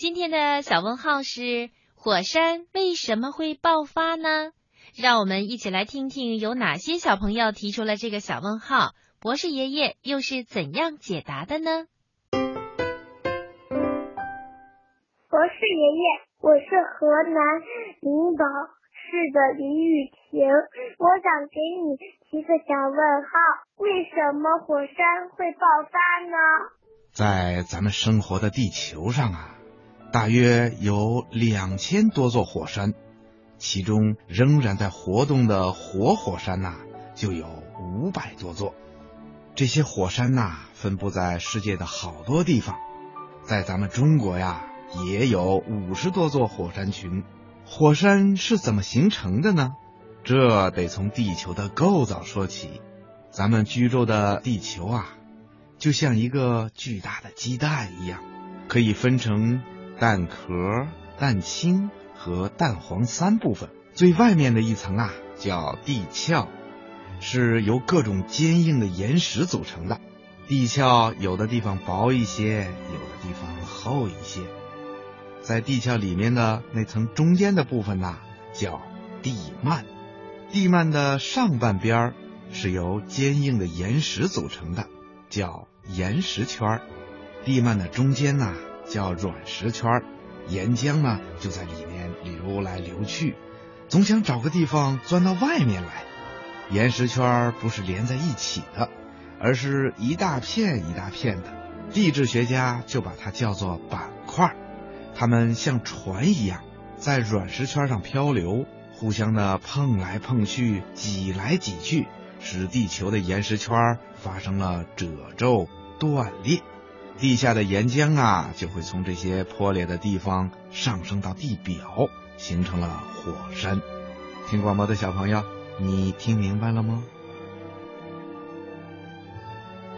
今天的小问号是：火山为什么会爆发呢？让我们一起来听听有哪些小朋友提出了这个小问号，博士爷爷又是怎样解答的呢？博士爷爷，我是河南灵宝市的李雨晴，我想给你提个小问号：为什么火山会爆发呢？在咱们生活的地球上啊，大约有两千多座火山。其中仍然在活动的活火山呐，就有五百多座。这些火山呐，分布在世界的好多地方，在咱们中国呀，也有五十多座火山群。火山是怎么形成的呢？这得从地球的构造说起。咱们居住的地球啊，就像一个巨大的鸡蛋一样，可以分成蛋壳、蛋清。和蛋黄三部分，最外面的一层啊叫地壳，是由各种坚硬的岩石组成的。地壳有的地方薄一些，有的地方厚一些。在地壳里面的那层中间的部分呢，叫地幔。地幔的上半边是由坚硬的岩石组成的，叫岩石圈。地幔的中间呢叫软石圈，岩浆呢就在里面。流来流去，总想找个地方钻到外面来。岩石圈不是连在一起的，而是一大片一大片的。地质学家就把它叫做板块。它们像船一样，在软石圈上漂流，互相的碰来碰去，挤来挤去，使地球的岩石圈发生了褶皱断裂。地下的岩浆啊，就会从这些破裂的地方上升到地表，形成了火山。听广播的小朋友，你听明白了吗？